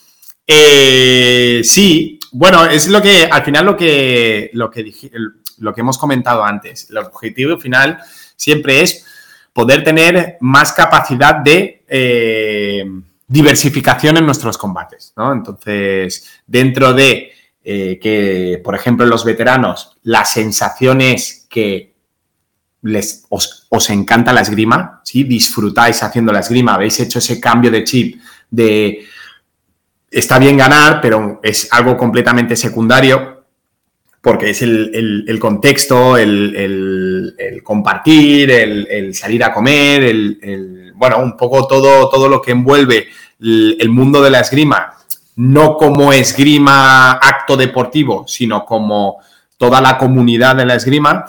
Eh, sí, bueno, es lo que al final lo que, lo que, lo que hemos comentado antes. El objetivo final siempre es poder tener más capacidad de eh, diversificación en nuestros combates. ¿no? Entonces, dentro de eh, que, por ejemplo, los veteranos, la sensación es que les, os, os, encanta la esgrima, ¿sí? disfrutáis haciendo la esgrima, habéis hecho ese cambio de chip de está bien ganar, pero es algo completamente secundario porque es el, contexto, el, compartir, el, salir a comer, el, bueno, un poco todo, todo lo que envuelve el, mundo de la esgrima, no como esgrima acto deportivo, sino como toda la comunidad de la esgrima,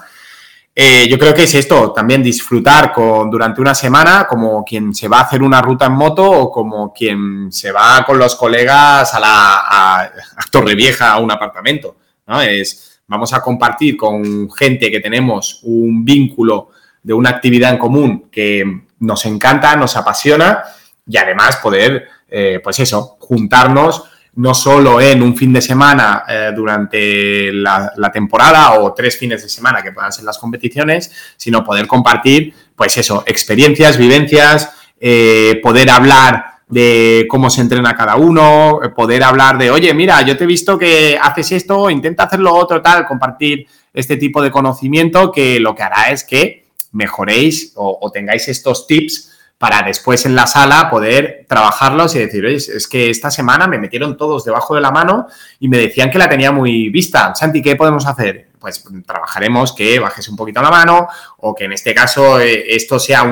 eh, yo creo que es esto, también disfrutar con, durante una semana como quien se va a hacer una ruta en moto o como quien se va con los colegas a, la, a, Torrevieja a un apartamento. ¿no? Es, vamos a compartir con gente que tenemos un vínculo de una actividad en común que nos encanta, nos apasiona y además poder, eh, pues eso, juntarnos no solo en un fin de semana eh, durante la, temporada o tres fines de semana que puedan ser las competiciones, sino poder compartir, pues eso, experiencias, vivencias, eh, poder hablar de cómo se entrena cada uno, poder hablar de, oye, mira, yo te he visto que haces esto, intenta hacerlo otro, tal, compartir este tipo de conocimiento que lo que hará es que mejoréis o, tengáis estos tips para después en la sala poder trabajarlos y decir, oye, es que esta semana me metieron todos debajo de la mano y me decían que la tenía muy vista. Santi, ¿qué podemos hacer? Pues trabajaremos que bajes un poquito la mano o que en este caso eh, esto sea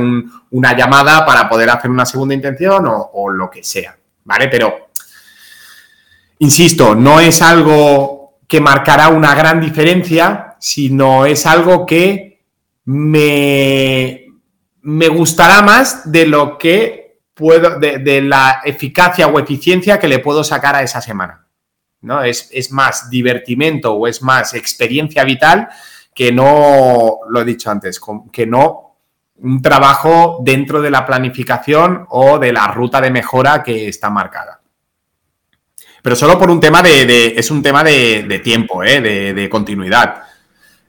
una llamada para poder hacer una segunda intención o, o lo que sea, ¿vale? Pero, insisto, no es algo que marcará una gran diferencia, sino es algo que me me gustará más de lo que puedo, de, la eficacia o eficiencia que le puedo sacar a esa semana. ¿no? Es, más divertimento o es más experiencia vital que no, lo he dicho antes, que no un trabajo dentro de la planificación o de la ruta de mejora que está marcada. Pero solo por un tema de, es un tema de, tiempo, ¿eh? de, continuidad.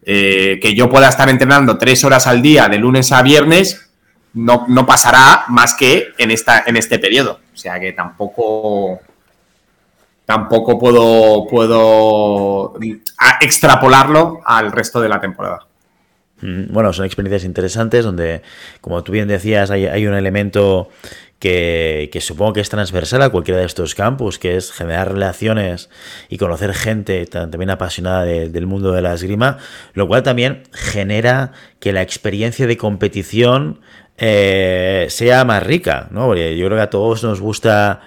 Eh, que yo pueda estar entrenando tres horas al día de lunes a viernes, no, pasará más que en, esta, en este periodo. O sea que tampoco, tampoco puedo, puedo extrapolarlo al resto de la temporada. Mm, bueno, son experiencias interesantes donde, como tú bien decías, hay, un elemento que, supongo que es transversal a cualquiera de estos campus, que es generar relaciones y conocer gente también apasionada del mundo de la esgrima, lo cual también genera que la experiencia de competición eh, sea más rica, ¿no? Porque yo creo que a todos nos gusta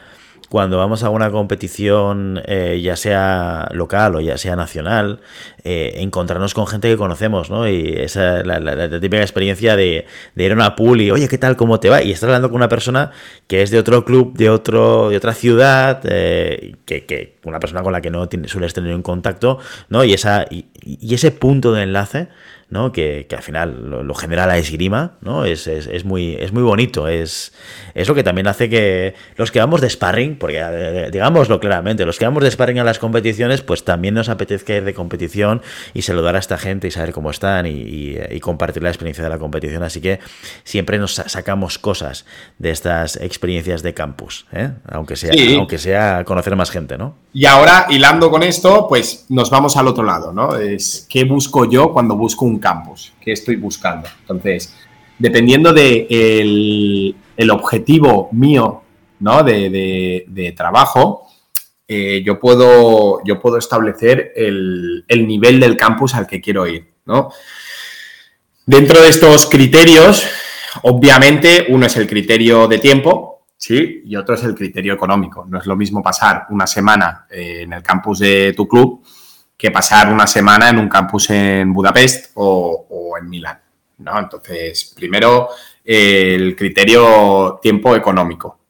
cuando vamos a una competición, eh, ya sea local o ya sea nacional, eh, encontrarnos con gente que conocemos, ¿no? Y esa es la, típica experiencia de, ir a una pool y, oye, ¿qué tal? ¿Cómo te va? Y estar hablando con una persona que es de otro club, de, otro, de otra ciudad, que, una persona con la que no sueles tener un contacto, ¿no? Y, esa, y ese punto de enlace ¿no? Que, al final lo, genera la esgrima, ¿no? Es, es, muy, es muy bonito, es, es lo que también hace que los que vamos de sparring, porque eh, digámoslo claramente, los que vamos de sparring a las competiciones, pues también nos apetezca ir de competición y saludar a esta gente y saber cómo están y, compartir la experiencia de la competición, así que siempre nos sacamos cosas de estas experiencias de campus, ¿eh? aunque, sea, aunque sea conocer más gente, ¿no? Y ahora, hilando con esto, pues nos vamos al otro lado, ¿no? Es qué busco yo cuando busco un campus, qué estoy buscando. Entonces, dependiendo de el, objetivo mío, ¿no? De, trabajo, eh, yo, puedo, yo puedo establecer el, nivel del campus al que quiero ir, ¿no? Dentro de estos criterios, obviamente, uno es el criterio de tiempo, ¿sí? Y otro es el criterio económico. No es lo mismo pasar una semana eh, en el campus de tu club que pasar una semana en un campus en Budapest o, en Milán. ¿no? Entonces, primero el criterio tiempo económico.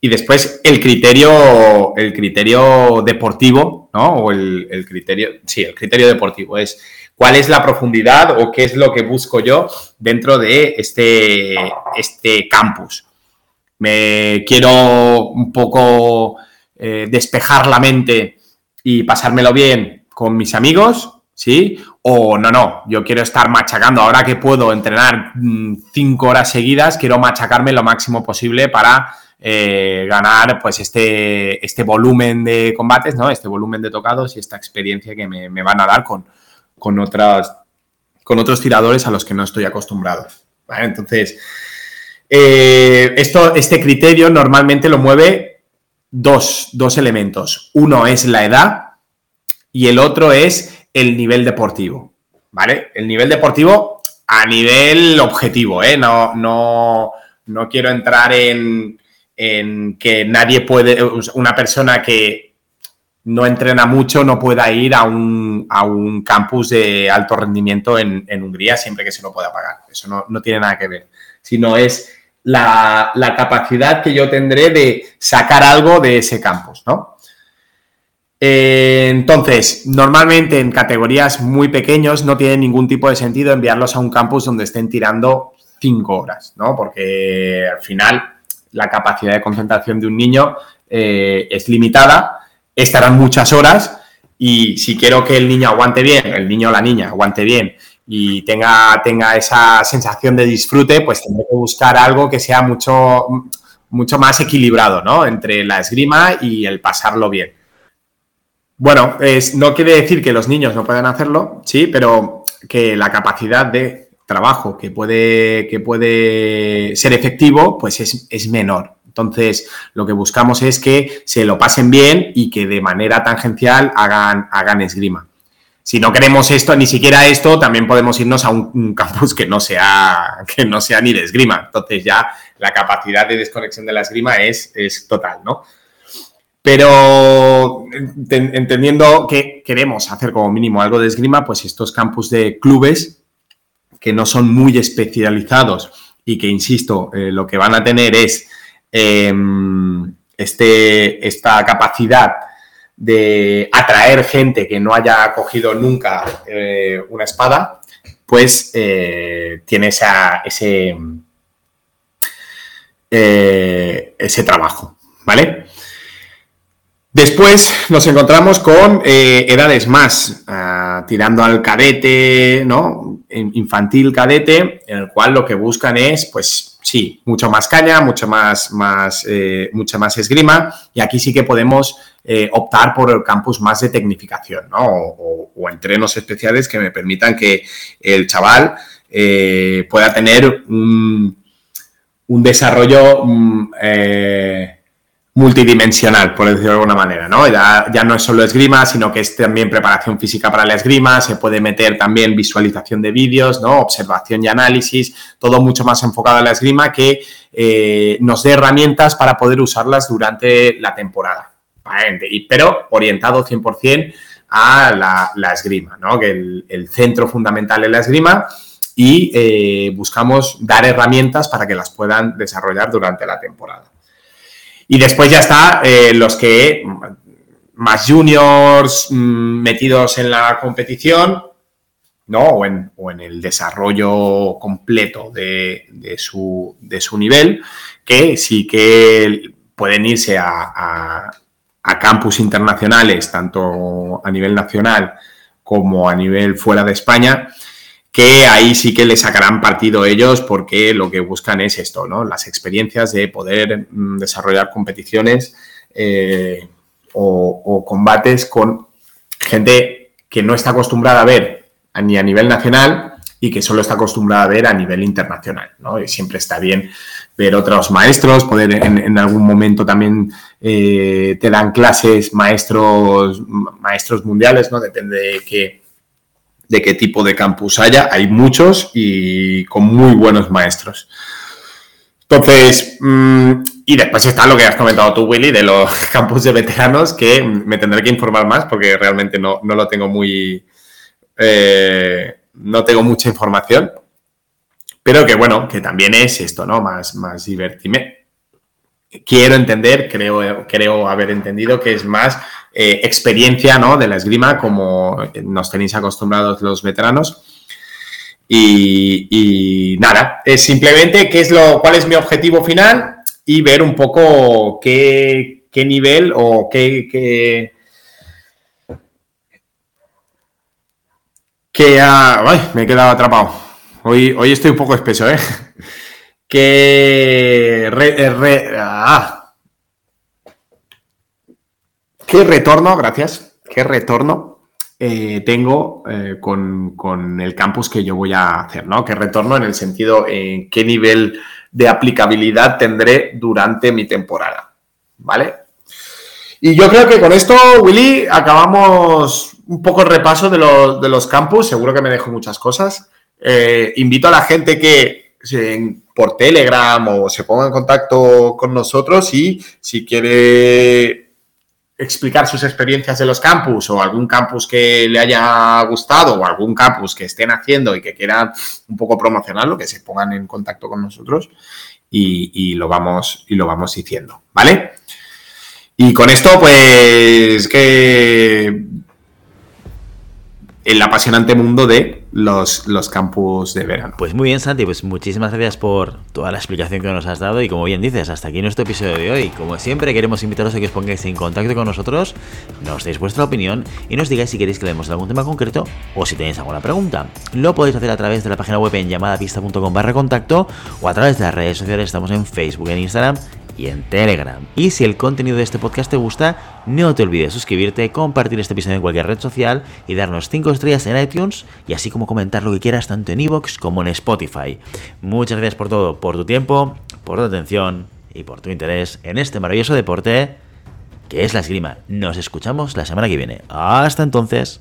Y después el criterio, el criterio deportivo, ¿no? O el, criterio, sí, el criterio deportivo es cuál es la profundidad o qué es lo que busco yo dentro de este, este campus me quiero un poco eh, despejar la mente y pasármelo bien con mis amigos, ¿sí? O no, no, yo quiero estar machacando, ahora que puedo entrenar mm, cinco horas seguidas, quiero machacarme lo máximo posible para eh, ganar pues este, este volumen de combates, ¿no? Este volumen de tocados y esta experiencia que me, van a dar con, con, otras, con otros tiradores a los que no estoy acostumbrado. Entonces, eh, esto, este criterio normalmente lo mueve dos, elementos. Uno es la edad y el otro es el nivel deportivo. ¿Vale? El nivel deportivo a nivel objetivo, ¿eh? No, no, no quiero entrar en, que nadie puede, una persona que no entrena mucho no pueda ir a un, a un campus de alto rendimiento en, Hungría siempre que se lo pueda pagar. Eso no, no tiene nada que ver. Sino es la, capacidad que yo tendré de sacar algo de ese campus, ¿no? Eh, entonces, normalmente en categorías muy pequeños no tiene ningún tipo de sentido enviarlos a un campus donde estén tirando cinco horas, ¿no? Porque al final la capacidad de concentración de un niño eh, es limitada, estarán muchas horas y si quiero que el niño aguante bien, el niño o la niña aguante bien y tenga, tenga esa sensación de disfrute, pues tendré que buscar algo que sea mucho, mucho más equilibrado, ¿no? Entre la esgrima y el pasarlo bien. Bueno, es, no quiere decir que los niños no puedan hacerlo, sí, pero que la capacidad de trabajo que puede, que puede ser efectivo, pues es, es menor. Entonces, lo que buscamos es que se lo pasen bien y que de manera tangencial hagan, hagan esgrima. Si no queremos esto, ni siquiera esto, también podemos irnos a un, campus que no, sea, que no sea ni de esgrima. Entonces ya la capacidad de desconexión de la esgrima es, es total, ¿no? Pero entendiendo que queremos hacer como mínimo algo de esgrima, pues estos campus de clubes que no son muy especializados y que, insisto, eh, lo que van a tener es em, este, esta capacidad de atraer gente que no haya cogido nunca eh, una espada, pues eh, tiene ese, eh, ese trabajo, ¿vale? Después nos encontramos con edades más, ah, tirando al cadete, ¿no? Infantil cadete, en el cual lo que buscan es, pues sí, mucho más caña, mucho más, más, mucha más esgrima, y aquí sí que podemos eh, optar por el campus más de tecnificación, ¿no? O, entrenos especiales que me permitan que el chaval eh, pueda tener un, desarrollo mm, eh, multidimensional, por decirlo de alguna manera, ¿no? Ya, ya, no es solo esgrima, sino que es también preparación física para la esgrima, se puede meter también visualización de vídeos, ¿no? Observación y análisis, todo mucho más enfocado a la esgrima que nos dé herramientas para poder usarlas durante la temporada pero orientado 100% a la, esgrima, ¿no? que el, centro fundamental es la esgrima y eh, buscamos dar herramientas para que las puedan desarrollar durante la temporada. Y después ya está eh, los que más juniors mm, metidos en la competición, ¿no? O en, el desarrollo completo de, su, nivel, que sí que pueden irse a, a campus internacionales, tanto a nivel nacional como a nivel fuera de España, que ahí sí que le sacarán partido ellos porque lo que buscan es esto, ¿no? Las experiencias de poder mm, desarrollar competiciones eh, o, combates con gente que no está acostumbrada a ver ni a nivel nacional y que solo está acostumbrada a ver a nivel internacional, ¿no? Y siempre está bien ver otros maestros, poder en, algún momento también eh, te dan clases maestros, maestros mundiales, ¿no? Depende de qué, de qué tipo de campus haya. Hay muchos y con muy buenos maestros. Entonces, mm, y después está lo que has comentado tú, Willy, de los campus de veteranos, que me tendré que informar más porque realmente no, lo tengo muy... Eh, no tengo mucha información, pero que bueno, que también es esto, ¿no? Más, más divertime. Quiero entender, creo, creo haber entendido que es más eh, experiencia, ¿no? De la esgrima, como nos tenéis acostumbrados los veteranos. Y, nada, es simplemente qué es lo, cuál es mi objetivo final y ver un poco qué, nivel o qué, qué, qué me he quedado atrapado. Hoy, estoy un poco espeso, ¿eh? Que... Eh, ah. ¿Qué retorno, gracias, qué retorno eh, tengo eh, con, el campus que yo voy a hacer, ¿no? ¿Qué retorno en el sentido en qué nivel de aplicabilidad tendré durante mi temporada, ¿vale? Y yo creo que con esto, Willy, acabamos un poco el repaso de los, de los campus. Seguro que me dejo muchas cosas. Eh, invito a la gente que por Telegram o se ponga en contacto con nosotros y si quiere explicar sus experiencias de los campus o algún campus que le haya gustado o algún campus que estén haciendo y que quieran un poco promocionarlo, que se pongan en contacto con nosotros y, lo, vamos, y lo vamos diciendo, ¿vale? Y con esto, pues que el apasionante mundo de los, los campus de verano. Pues muy bien, Santi, pues muchísimas gracias por toda la explicación que nos has dado y como bien dices, hasta aquí nuestro episodio de hoy. Como siempre, queremos invitaros a que os pongáis en contacto con nosotros, nos deis vuestra opinión y nos digáis si queréis que leemos algún tema concreto o si tenéis alguna pregunta. Lo podéis hacer a través de la página web en llamadapista.com barra contacto o a través de las redes sociales, estamos en Facebook, en Instagram y en Telegram. Y si el contenido de este podcast te gusta, no te olvides suscribirte, compartir este episodio en cualquier red social y darnos 5 estrellas en iTunes y así como comentar lo que quieras tanto en iVoox como en Spotify. Muchas gracias por todo, por tu tiempo, por tu atención y por tu interés en este maravilloso deporte que es la esgrima. Nos escuchamos la semana que viene. Hasta entonces.